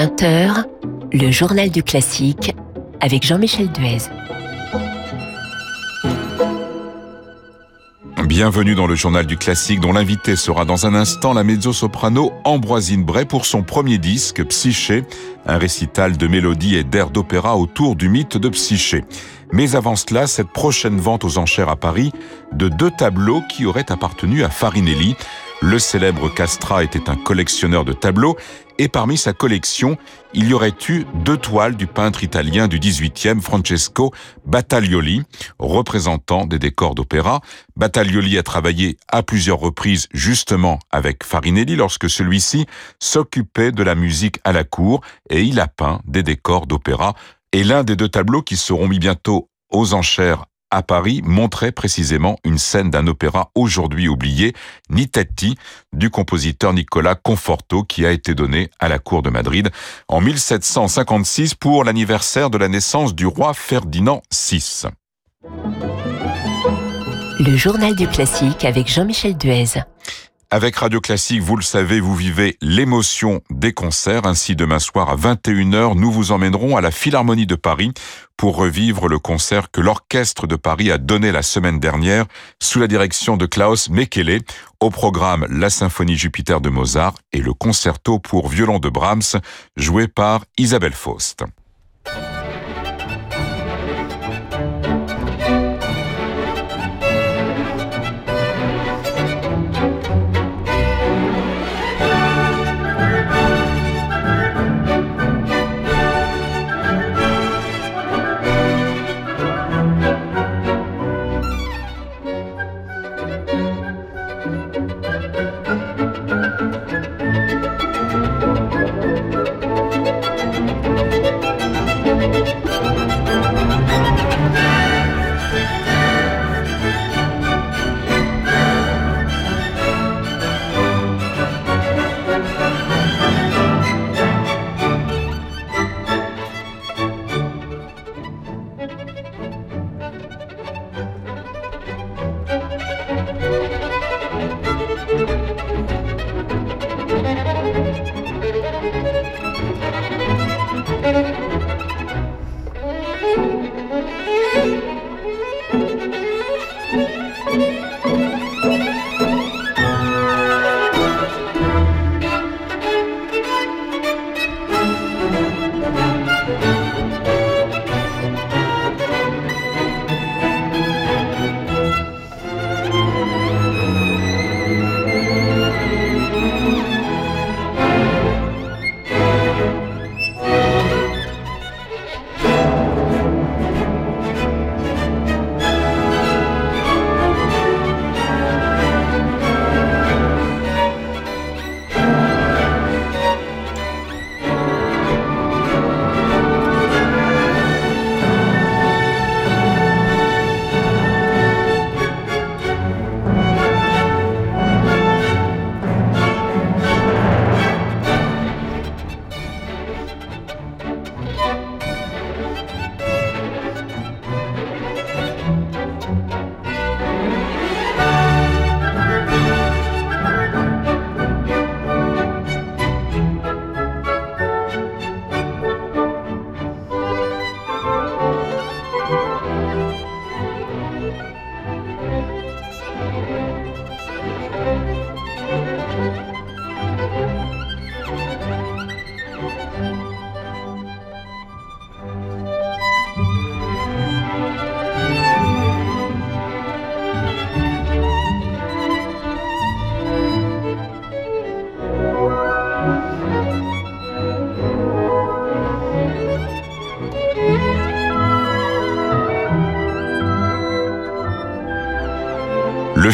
20h, le journal du classique avec Jean-Michel Duez. Bienvenue dans le journal du classique dont l'invité sera dans un instant la mezzo-soprano Ambroisine Bray pour son premier disque Psyché, un récital de mélodies et d'airs d'opéra autour du mythe de Psyché. Mais avant cela, cette prochaine vente aux enchères à Paris de deux tableaux qui auraient appartenu à Farinelli. Le célèbre Castra était un collectionneur de tableaux et parmi sa collection, il y aurait eu deux toiles du peintre italien du 18e Francesco Battaglioli, représentant des décors d'opéra. Battaglioli a travaillé à plusieurs reprises justement avec Farinelli lorsque celui-ci s'occupait de la musique à la cour et il a peint des décors d'opéra. Et l'un des deux tableaux qui seront mis bientôt aux enchères à Paris montrait précisément une scène d'un opéra aujourd'hui oublié, Nitetti, du compositeur Nicolas Conforto, qui a été donné à la cour de Madrid en 1756 pour l'anniversaire de la naissance du roi Ferdinand VI. Le journal du classique avec Jean-Michel Duez. Avec Radio Classique, vous le savez, vous vivez l'émotion des concerts. Ainsi, demain soir à 21h, nous vous emmènerons à la Philharmonie de Paris pour revivre le concert que l'Orchestre de Paris a donné la semaine dernière sous la direction de Klaus Mekele. Au programme, la Symphonie Jupiter de Mozart et le concerto pour violon de Brahms joué par Isabelle Faust.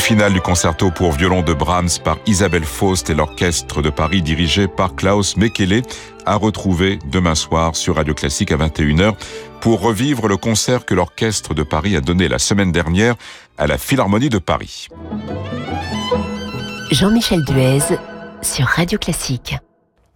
Le final du concerto pour violon de Brahms par Isabelle Faust et l'orchestre de Paris dirigé par Klaus Mekele à retrouver demain soir sur Radio Classique à 21h pour revivre le concert que l'orchestre de Paris a donné la semaine dernière à la Philharmonie de Paris. Jean-Michel Duez sur Radio Classique.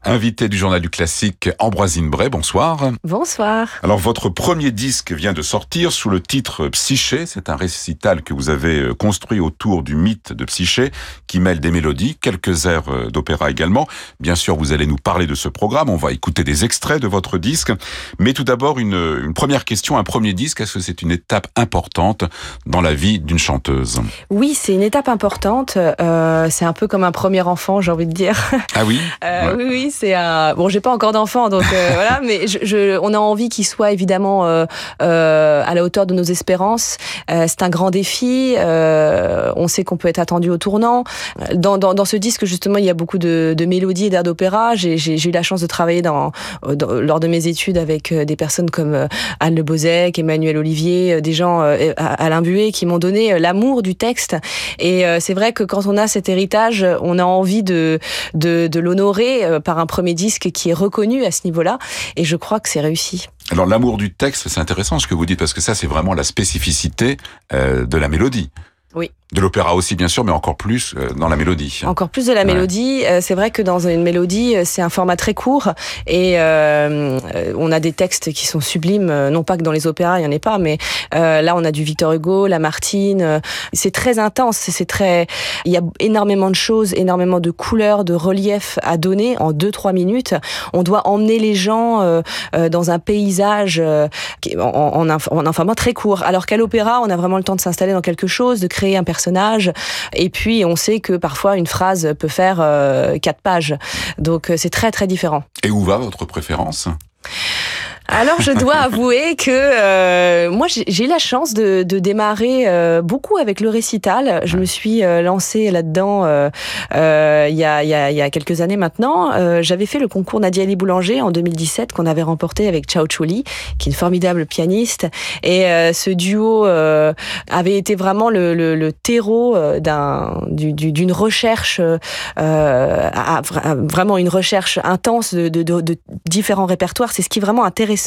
Invité du journal du classique Ambroisine Bray, bonsoir. Bonsoir. Alors votre premier disque vient de sortir sous le titre Psyché. C'est un récital que vous avez euh, construit autour du mythe de Psyché qui mêle des mélodies, quelques airs euh, d'opéra également. Bien sûr, vous allez nous parler de ce programme. On va écouter des extraits de votre disque. Mais tout d'abord, une, une, première question. Un premier disque, est-ce que c'est une étape importante dans la vie d'une chanteuse? Oui, c'est une étape importante. Euh, c'est un peu comme un premier enfant, j'ai envie de dire. Ah oui? Euh, ouais. Oui, oui c'est un. Bon, j'ai pas encore d'enfant, donc euh, voilà, mais je, je, on a envie qu'il soit évidemment euh, euh, à la hauteur de nos espérances. Euh, c'est un grand défi. on sait qu'on peut être attendu au tournant. Dans, dans, dans, ce disque, justement, il y a beaucoup de, de mélodies et d'airs d'opéra. J'ai eu la chance de travailler dans, dans, lors de mes études avec des personnes comme Anne Le Bozec, Emmanuel Olivier, des gens, Alain Buet, qui m'ont donné l'amour du texte. Et c'est vrai que quand on a cet héritage, on a envie de, de, de l'honorer par un premier disque qui est reconnu à ce niveau-là, et je crois que c'est réussi. Alors l'amour du texte, c'est intéressant ce que vous dites, parce que ça c'est vraiment la spécificité euh, de la mélodie. Oui. De l'opéra aussi, bien sûr, mais encore plus euh, dans la mélodie. Encore plus de la mélodie. Ouais. C'est vrai que dans une mélodie, c'est un format très court et euh, on a des textes qui sont sublimes. Non pas que dans les opéras, il n'y en ait pas, mais euh, là, on a du Victor Hugo, Lamartine. C'est très intense. C'est très. Il y a énormément de choses, énormément de couleurs, de relief à donner en deux trois minutes. On doit emmener les gens euh, dans un paysage en, en un format très court. Alors qu'à l'opéra, on a vraiment le temps de s'installer dans quelque chose, de créer un personnage Et puis, on sait que parfois, une phrase peut faire euh, quatre pages. Donc, c'est très, très différent. Et où va votre préférence? Alors je dois avouer que euh, moi j'ai eu la chance de, de démarrer euh, beaucoup avec le récital. Je me suis euh, lancée là-dedans il y, a, y, a, y a quelques années maintenant. J'avais fait le concours Nadia Ali Boulanger en 2017 qu'on avait remporté avec Chao Chouli, qui est une formidable pianiste. Et ce duo avait été vraiment le, le, le terreau d'un d'une du, recherche, à, vraiment une recherche intense de, de, de, de différents répertoires. C'est ce qui est vraiment intéressant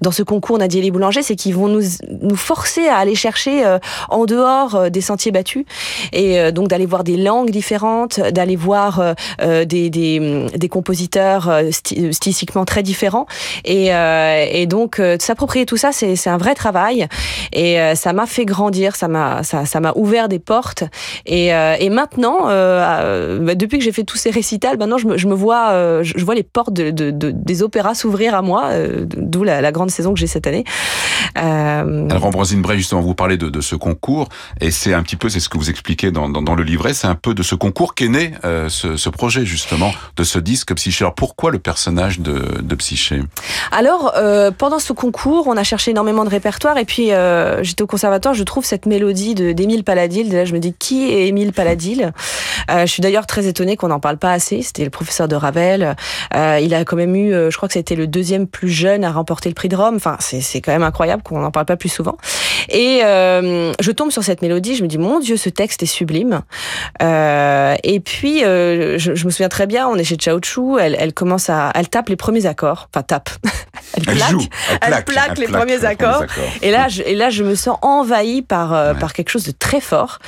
dans ce concours Nadia Les Boulanger, c'est qu'ils vont nous, nous forcer à aller chercher euh, en dehors euh, des sentiers battus et euh, donc d'aller voir des langues différentes, d'aller voir des, des, des, compositeurs sti stylistiquement très différents et, et donc s'approprier tout ça, c'est un vrai travail et ça m'a fait grandir, ça m'a ça, ouvert des portes et, et maintenant, bah, depuis que j'ai fait tous ces récitals, maintenant je me, je me vois, je vois les portes de, de, des opéras s'ouvrir à moi d'où la, la, grande saison que j'ai cette année. Euh... Alors Ambroisine Bray, justement, vous parlez de, de ce concours, et c'est un petit peu, c'est ce que vous expliquez dans, dans, dans le livret, c'est un peu de ce concours qu'est né euh, ce, ce, projet, justement, de ce disque Psyché. Alors pourquoi le personnage de, de Psyché? Alors, euh, pendant ce concours, on a cherché énormément de répertoire, et puis euh, j'étais au conservatoire, je trouve cette mélodie d'Émile Paladil, là je me dis, qui est Émile Paladil? Je suis d'ailleurs très étonnée qu'on n'en parle pas assez, c'était le professeur de Ravel, il a quand même eu, je crois que c'était le deuxième plus jeune à remporté le prix de Rome. Enfin, c'est quand même incroyable qu'on n'en parle pas plus souvent. Et euh, je tombe sur cette mélodie, je me dis mon Dieu, ce texte est sublime. Euh, et puis euh, je, me souviens très bien, on est chez Chao Chu, elle, elle commence à, elle tape les premiers accords, enfin tape. elle, plaque, elle, joue, elle, plaque, elle plaque, les, plaque premiers, les accords. premiers accords. Et là, je, et là, je me sens envahie par euh, ouais. par quelque chose de très fort.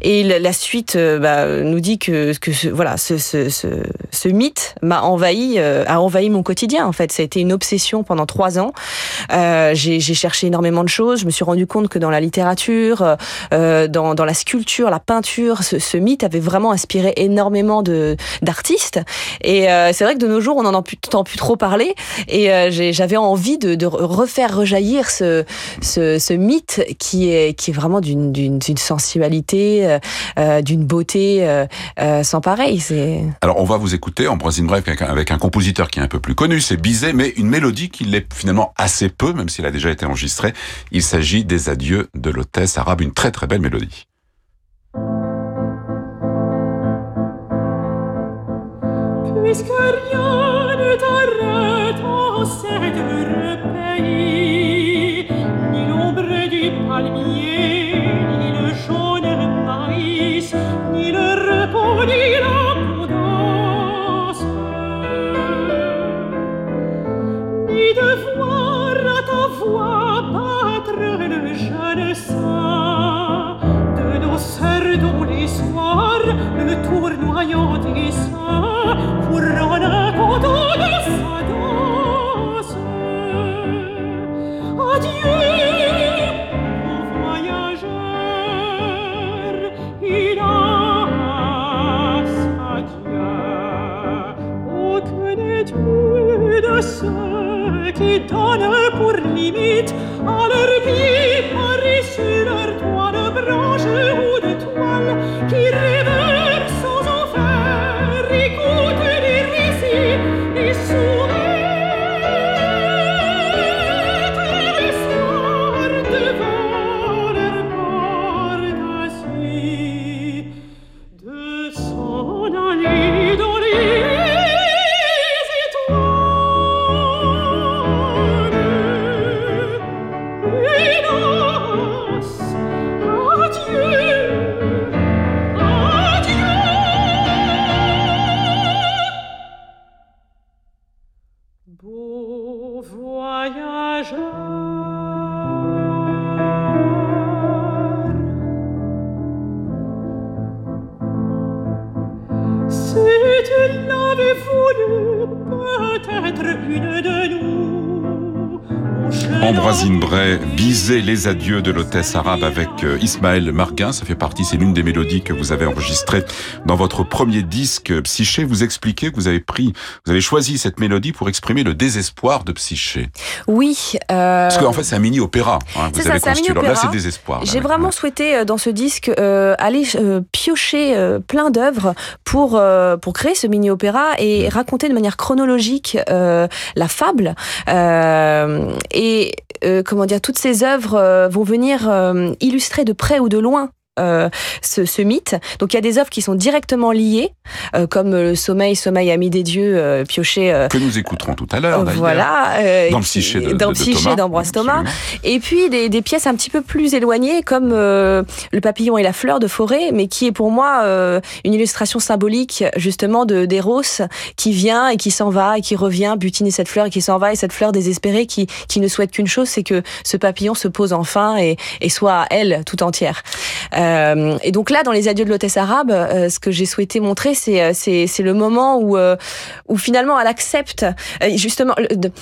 Et la, la suite euh, bah, nous dit que que ce, voilà, ce, ce, ce, ce mythe m'a envahi, euh, a envahi mon quotidien. En fait, ça a été une obsession pendant trois ans. J'ai cherché énormément de choses. Je me suis rendu compte que dans la littérature, dans, dans, la sculpture, la peinture, ce, ce, mythe avait vraiment inspiré énormément d'artistes. Et c'est vrai que de nos jours, on n'en entend plus trop parler. Et euh, j'avais envie de, de, refaire rejaillir ce, ce, ce, mythe qui est, qui est vraiment d'une sensualité, euh, d'une beauté sans pareil. Alors, on va vous écouter, Ambroisine Bref, avec un, avec un compositeur qui est un peu plus connu, c'est Bizet, mais une mélodie qui l'est finalement assez peu, même s'il a déjà été enregistré. Il s'agit des adieux de l'hôtesse arabe, une très très belle mélodie. Puisque rien ne t'arrête en cette pays, ni l'ombre du Ambroisine Bray, biser les adieux de l'hôtesse arabe avec euh, Ismaël Marguin. Ça fait partie, c'est l'une des mélodies que vous avez enregistrées dans votre premier disque Psyché. Vous expliquez que vous avez pris, vous avez choisi cette mélodie pour exprimer le désespoir de Psyché. Oui. Euh... Parce qu'en fait, c'est un mini-opéra. Hein, vous avez construit. Là, c'est désespoir. J'ai vraiment souhaité, euh, dans ce disque, euh, aller euh, piocher plein d'œuvres pour, pour créer ce mini-opéra et mmh. raconter de manière chronologique la fable. et comment dire, toutes ces œuvres euh, vont venir euh, illustrer de près ou de loin euh, ce, ce, mythe. Donc il y a des œuvres qui sont directement liées, euh, comme le Sommeil, Sommeil ami des dieux, euh, pioché. que nous écouterons tout à l'heure. Voilà. dans le psyché de, dans Thomas. d'Ambroise Thomas. Et puis des, des, pièces un petit peu plus éloignées, comme Le papillon et la fleur de forêt, mais qui est pour moi une illustration symbolique justement de d'Eros qui vient et qui s'en va et qui revient butiner cette fleur et qui s'en va et cette fleur désespérée qui, qui ne souhaite qu'une chose, c'est que ce papillon se pose enfin et, et soit elle tout entière. Euh, et donc là, dans les adieux de l'hôtesse arabe, euh, ce que j'ai souhaité montrer, c'est euh, c'est le moment où où finalement elle accepte justement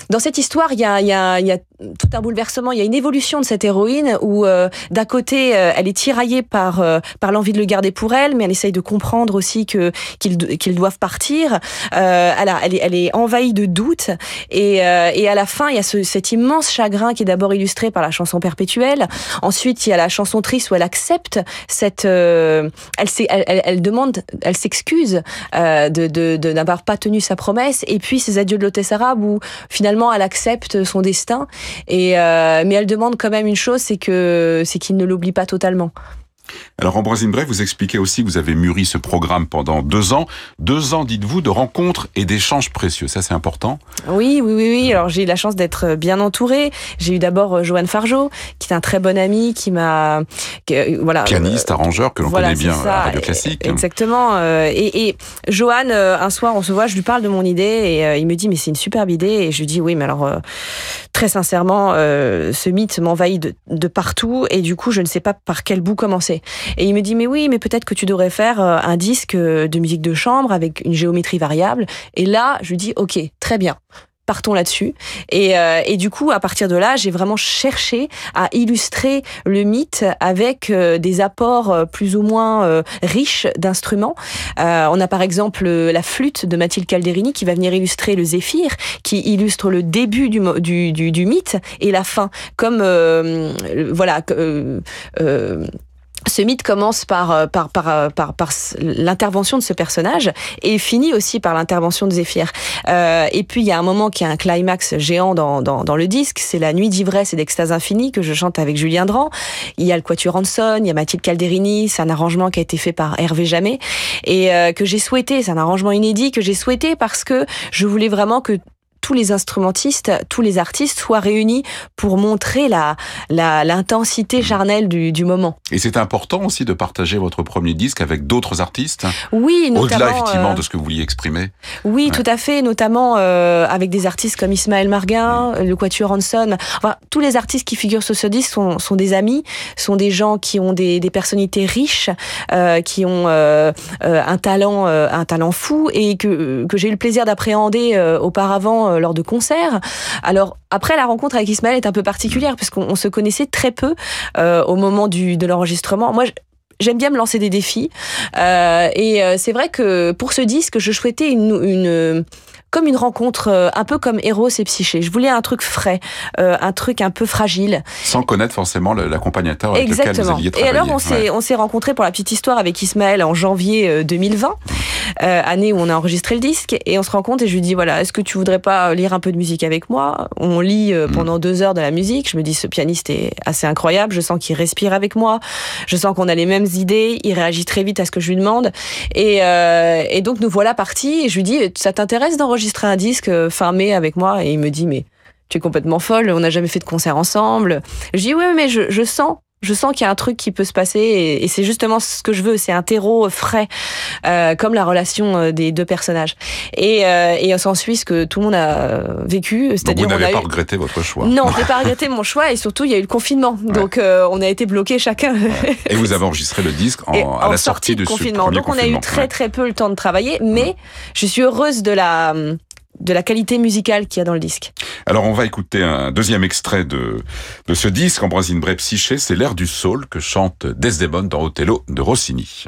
dans cette histoire, il y a il y a il y a tout un bouleversement, il y a une évolution de cette héroïne où d'un côté elle est tiraillée par par l'envie de le garder pour elle, mais elle essaye de comprendre aussi que qu'ils qu'ils doivent partir. Euh, elle, a, elle, est, elle est envahie de doutes et, et à la fin il y a ce, cet immense chagrin qui est d'abord illustré par la chanson perpétuelle. Ensuite il y a la chanson triste où elle accepte cette, euh, elle, elle, elle, demande, elle s'excuse euh, de, de, de n'avoir pas tenu sa promesse. Et puis ces adieux de l'hôtesse arabe où finalement elle accepte son destin. Et euh, mais elle demande quand même une chose, c'est que c'est qu'il ne l'oublie pas totalement. Alors Ambroisine Bray, vous expliquez aussi que vous avez mûri ce programme pendant deux ans. Deux ans, dites-vous, de rencontres et d'échanges précieux. Ça, c'est important Oui, oui, oui. oui. Alors j'ai eu la chance d'être bien entourée. J'ai eu d'abord euh, Joanne Fargeau, qui est un très bon ami, qui m'a... Euh, voilà, Pianiste, arrangeur, que l'on connaît bien à Radio Classique. Exactement. Et, et Joanne, un soir, on se voit, je lui parle de mon idée et il me dit, mais c'est une superbe idée. Et je lui dis, oui, mais alors, très sincèrement, ce mythe m'envahit de, de partout et du coup, je ne sais pas par quel bout commencer. Et il me dit, mais oui, mais peut-être que tu devrais faire euh, un disque de musique de chambre avec une géométrie variable. Et là, je lui dis, ok, très bien partons là-dessus. Et, euh, et, du coup, à partir de là, j'ai vraiment cherché à illustrer le mythe avec euh, des apports plus ou moins riches d'instruments. on a par exemple la flûte de Mathilde Calderini qui va venir illustrer le zéphyr, qui illustre le début du, du, du, du mythe et la fin. Comme, voilà ce mythe commence par, euh, par, par, euh, par, par l'intervention de ce personnage et finit aussi par l'intervention de Zéphyr. Euh, et puis il y a un moment qui a un climax géant dans, dans, dans le disque, c'est la nuit d'ivresse et d'extase infinie que je chante avec Julien Dran. Il y a le Quatuor Hanson, il y a Mathilde Calderini, c'est un arrangement qui a été fait par Hervé Jamais et euh, que j'ai souhaité, c'est un arrangement inédit que j'ai souhaité parce que je voulais vraiment que tous les instrumentistes, tous les artistes soient réunis pour montrer la l'intensité charnelle du, du moment. Et c'est important aussi de partager votre premier disque avec d'autres artistes. Oui, notamment. Au-delà effectivement de ce que vous vouliez exprimer. Oui, tout à fait, notamment avec des artistes comme Ismaël Marguin, le Quatuor Hanson. Enfin, tous les artistes qui figurent sur ce disque sont, sont des amis, sont des gens qui ont des, des personnalités riches, euh, qui ont euh, euh, un talent, un talent fou et que, que j'ai eu le plaisir d'appréhender auparavant lors de concerts. Alors après, la rencontre avec Ismaël est un peu particulière puisqu'on se connaissait très peu au moment du, de l'enregistrement. Moi, j'aime bien me lancer des défis. Euh, et c'est vrai que pour ce disque, je souhaitais une comme une rencontre, euh, un peu comme Eros et Psyché. Je voulais un truc frais, euh, un truc un peu fragile. Sans connaître forcément l'accompagnateur avec Exactement. lequel vous. Et alors, on s'est s'est rencontrés pour la petite histoire avec Ismaël en janvier 2020, euh, année où on a enregistré le disque. Et on se rend compte et je lui dis voilà, est-ce que tu voudrais pas lire un peu de musique avec moi? On lit mm. pendant deux heures de la musique. Je me dis ce pianiste est assez incroyable. Je sens qu'il respire avec moi. Je sens qu'on a les mêmes idées. Il réagit très vite à ce que je lui demande. Et, et donc nous voilà partis. Et je lui dis ça t'intéresse d'enregistrer enregistré un disque euh, fin mai avec moi et il me dit mais tu es complètement folle, on n'a jamais fait de concert ensemble. Je dis oui mais je, je sens je sens qu'il y a un truc qui peut se passer et, c'est justement ce que je veux, c'est un terreau frais, euh, comme la relation euh, des deux personnages. Et, euh, et on ce que tout le monde a vécu, c'est-à-dire vous n'avez pas regretté votre choix. Non, j'ai pas regretté mon choix et surtout il y a eu le confinement, donc euh, on a été bloqués chacun. Et vous avez enregistré le disque en, à la sortie, du confinement. donc on a eu très très peu le temps de travailler, mais je suis heureuse de la de la qualité musicale qu'il y a dans le disque. Alors on va écouter un deuxième extrait de, de ce disque, Ambrosine Brepsiché, c'est l'air du soul que chante Desdemone dans Othello de Rossini.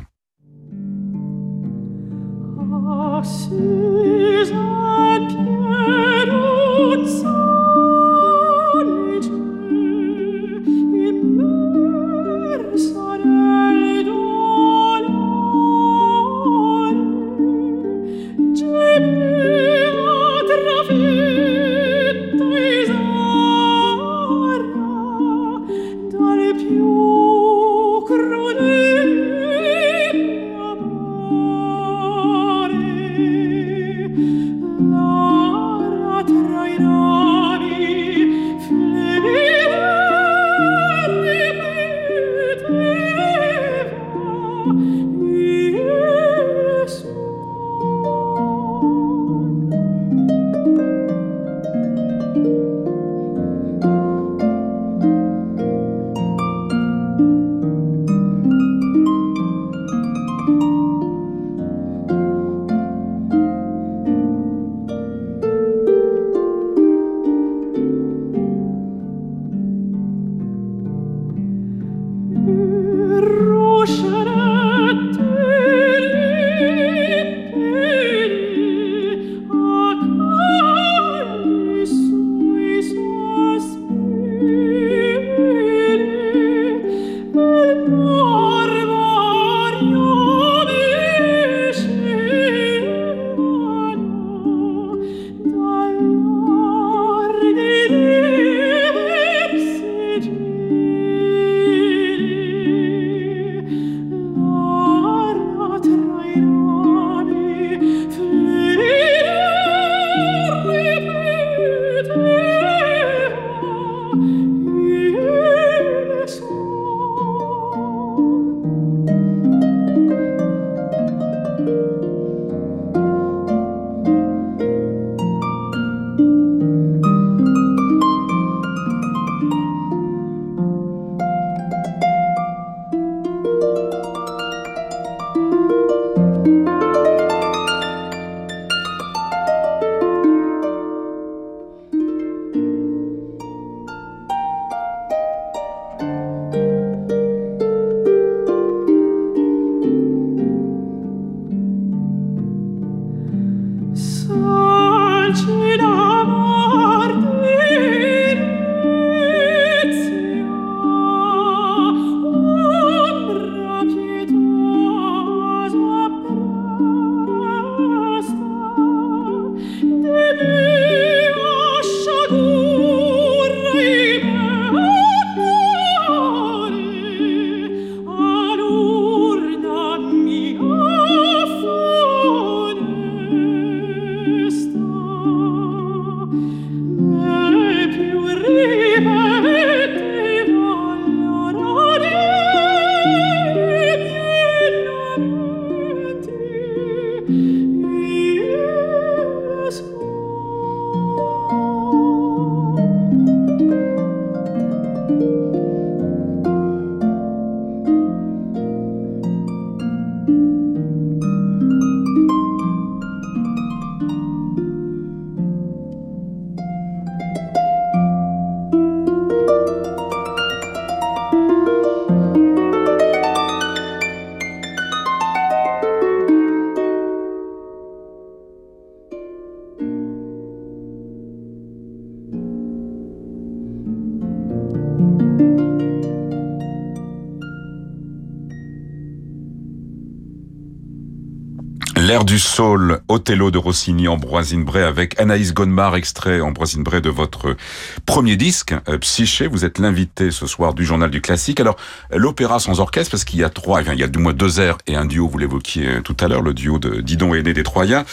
L'air du Saul, Othello de Rossini, Ambroisine Bray avec Anaïs Gonmar, extrait Ambroisine Bray de votre premier disque, euh, Psyché. Vous êtes l'invité ce soir du Journal du Classique. Alors, l'opéra sans orchestre, parce qu'il y a trois, il y a du moins deux airs et un duo, vous l'évoquiez euh, tout à l'heure, le duo de Didon et Né des Troyens,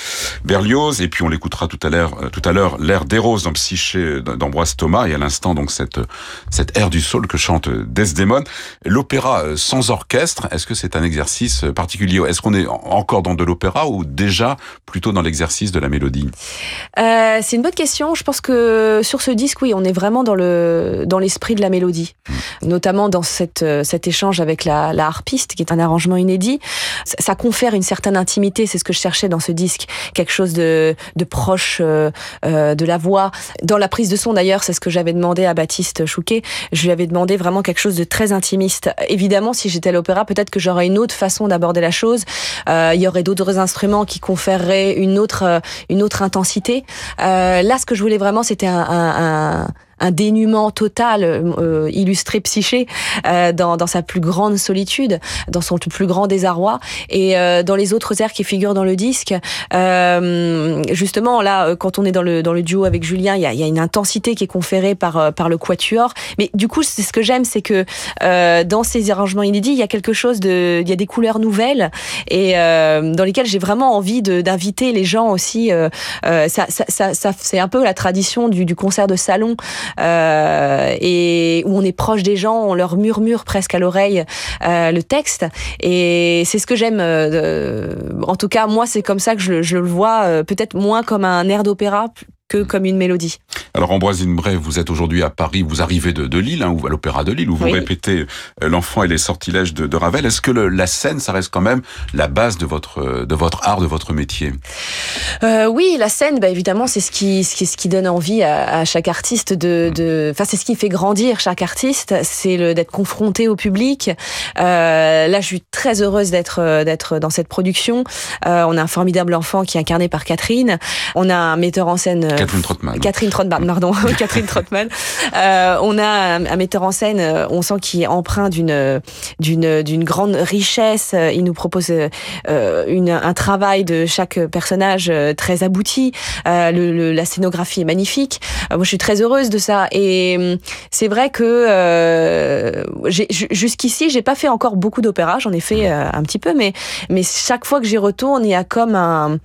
Berlioz, et puis on l'écoutera tout à l'heure, euh, tout à l'heure, l'air des roses dans Psyché d'Ambroise Thomas, et à l'instant, donc, cette, cette air du Saul que chante Desdemone. L'opéra sans orchestre, est-ce que c'est un exercice particulier? Est-ce qu'on est encore dans de l'opéra ou déjà plutôt dans l'exercice de la mélodie euh, C'est une bonne question. Je pense que sur ce disque, oui, on est vraiment dans le dans l'esprit de la mélodie, hmm. notamment dans cette euh, cet échange avec la, la, harpiste, qui est un arrangement inédit. Ça, ça confère une certaine intimité. C'est ce que je cherchais dans ce disque, quelque chose de de proche euh, euh de la voix. Dans la prise de son, d'ailleurs, c'est ce que j'avais demandé à Baptiste Chouquet. Je lui avais demandé vraiment quelque chose de très intimiste. Évidemment, si j'étais à l'opéra, peut-être que j'aurais une autre façon d'aborder la chose. Il y aurait d'autres instruments qui conféreraient une autre, euh, une autre intensité. Euh, là, ce que je voulais vraiment, c'était un, un, un un dénuement total euh, illustré psyché euh, dans, dans, sa plus grande solitude, dans son plus grand désarroi. Et euh, dans les autres airs qui figurent dans le disque, euh, justement, là, quand on est dans le, dans le duo avec Julien, il y a, y a, une intensité qui est conférée par, par le quatuor. Mais du coup, c'est ce que j'aime, c'est que dans ces arrangements inédits, il y a quelque chose de... Il y a des couleurs nouvelles et dans lesquelles j'ai vraiment envie d'inviter les gens aussi. ça, ça, ça, ça c'est un peu la tradition du, du concert de salon euh, et où on est proche des gens, on leur murmure presque à l'oreille euh, le texte. Et c'est ce que j'aime. Euh, en tout cas, moi, c'est comme ça que je, je le vois, euh, peut-être moins comme un air d'opéra que comme une mélodie. Alors Ambroisine Bray, vous êtes aujourd'hui à Paris, vous arrivez de, de Lille, hein, ou à l'Opéra de Lille, où vous oui. répétez euh, l'enfant et les sortilèges de, de Ravel. Est-ce que le, la scène, ça reste quand même la base de votre de votre art, de votre métier? Euh, Oui, la scène, bah, évidemment, c'est ce qui, ce qui ce qui donne envie à, à chaque artiste de, de, enfin c'est ce qui fait grandir chaque artiste, c'est le d'être confronté au public. Euh, là, je suis très heureuse d'être d'être dans cette production. Euh, on a un formidable enfant qui est incarné par Catherine. On a un metteur en scène Catherine Trottmann. Catherine Trottmann, pardon, Catherine Trottmann. Euh, on a un, un, metteur en scène, euh, on sent qu'il est empreint d'une d'une d'une grande richesse. Il nous propose euh, une, un travail de chaque personnage très abouti. Euh, le, le, la scénographie est magnifique. moi, je suis très heureuse de ça. Et hum, c'est vrai que jusqu'ici, j'ai pas fait encore beaucoup d'opéra. J'en ai fait un petit peu, mais mais chaque fois que j'y retourne, il y a comme un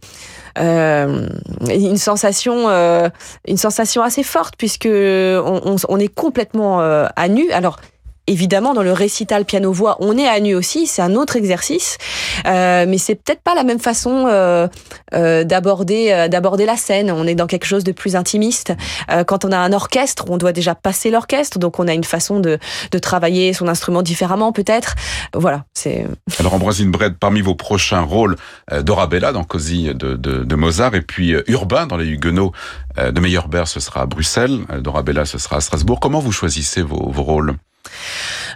euh, une sensation, euh, une sensation assez forte puisque on, on, on est complètement euh, à nu. Alors évidemment, dans le récital piano-voix, on est à nu aussi, c'est un autre exercice, euh, mais c'est peut-être pas la même façon euh, euh, d'aborder euh, d'aborder la scène. On est dans quelque chose de plus intimiste. Euh, quand on a un orchestre, on doit déjà passer l'orchestre, donc on a une façon de, de travailler son instrument différemment, peut-être. Voilà, c'est. Alors Ambroisine Bred, parmi vos prochains rôles, euh, Dorabella dans Cosy de, de, de, Mozart, et puis Urbain dans les Huguenots de Meyerbeer, ce sera à Bruxelles, Dorabella, ce sera à Strasbourg. Comment vous choisissez vos, vos rôles?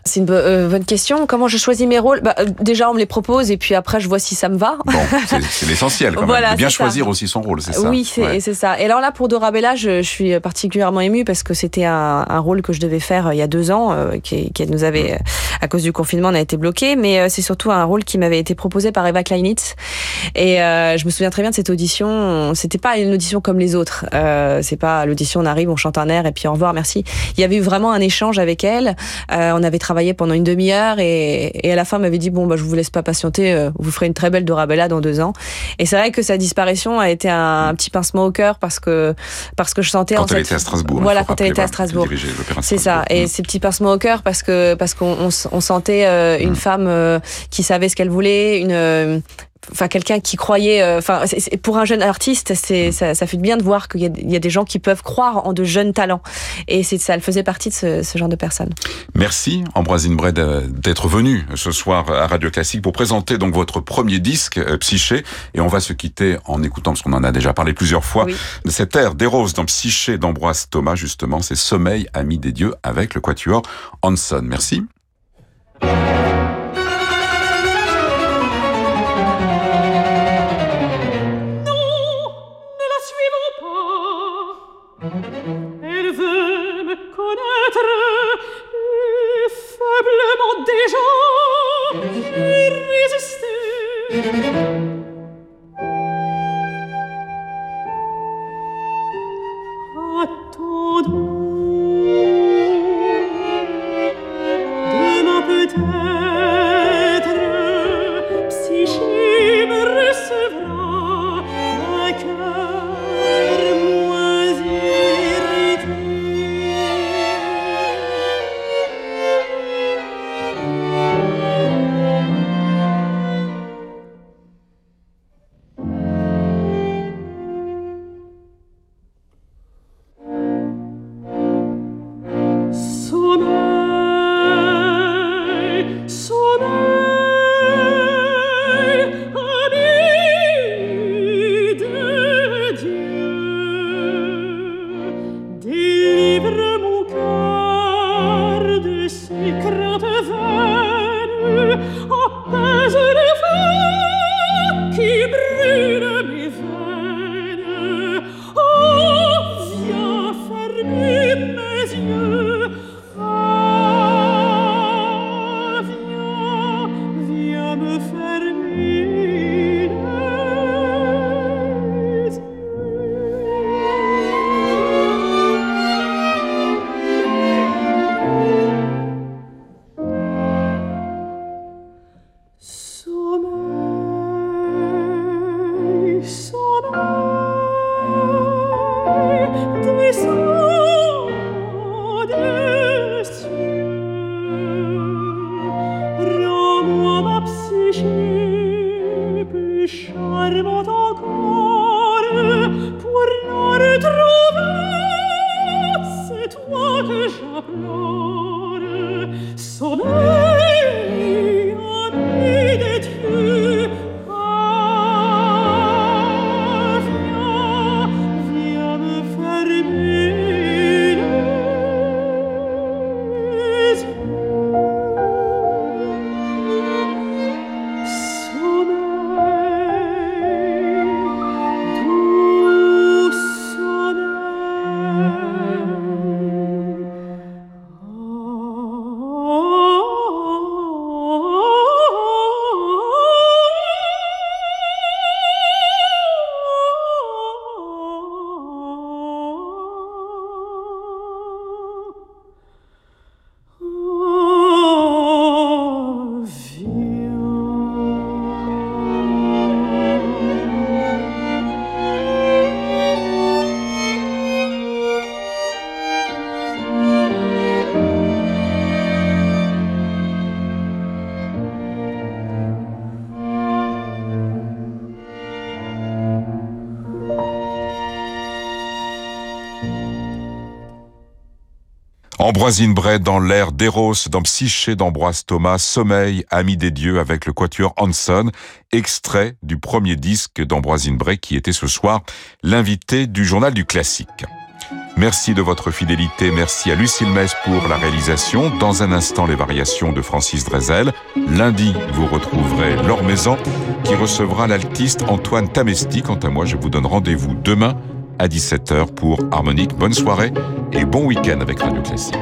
C'est une euh, bonne question. Comment je choisis mes rôles? Bah, euh, Déjà, on me les propose et puis après, je vois si ça me va. Bon, c'est l'essentiel quand voilà, bien choisir ça. aussi son rôle, c'est ça Oui, c'est ouais. ça. Et alors là, pour Dorabella, je, je suis particulièrement émue parce que c'était un, un, rôle que je devais faire euh, il y a deux ans, euh, qui, qui, nous avait, mmh. à cause du confinement, on a été bloqué. Mais euh, c'est surtout un rôle qui m'avait été proposé par Eva Kleinitz. Et euh, je me souviens très bien de cette audition. C'était pas une audition comme les autres. c'est pas l'audition, on arrive, on chante un air et puis au revoir, merci. Il y avait eu vraiment un échange avec elle. on avait travaillé pendant une demi-heure et, et, à la fin m'avait dit bon bah je vous laisse pas patienter, euh, vous ferez une très belle Dorabella dans deux ans. Et c'est vrai que sa disparition a été un, un, petit pincement au cœur parce que parce que je sentais quand en elle cette... était à Strasbourg. Voilà quand elle était à Strasbourg. C'est ça. Et mmh. ces petits pincements au cœur parce que parce qu'on on, on sentait euh, une mmh. femme euh, qui savait ce qu'elle voulait, une enfin quelqu'un qui croyait euh, enfin pour un jeune artiste c'est ça, ça, fait bien de voir qu'il y, y, a des gens qui peuvent croire en de jeunes talents. Et ça elle faisait partie de ce, ce, genre de personnes. Merci Ambroisine Bray d'être venue ce soir à Radio Classique pour présenter donc votre premier disque euh, Psyché. Et on va se quitter en écoutant parce qu'on en a déjà parlé plusieurs fois oui. de cette air des roses dans Psyché d'Ambroise Thomas justement. C'est Sommeil ami des dieux avec le quatuor Hanson. Merci déjà résister Ambroisine Bray dans l'air d'Eros, dans Psyché d'Ambroise Thomas, Sommeil, Ami des dieux avec le quatuor Hanson, extrait du premier disque d'Ambroisine Bray qui était ce soir l'invité du journal du classique. Merci de votre fidélité, merci à Lucille Metz pour la réalisation. Dans un instant, les variations de Francis Drezel. Lundi, vous retrouverez Laure Maison qui recevra l'altiste Antoine Tamesti. Quant à moi, je vous donne rendez-vous demain à 17h pour Harmonique. Bonne soirée et bon week-end avec Radio Classique.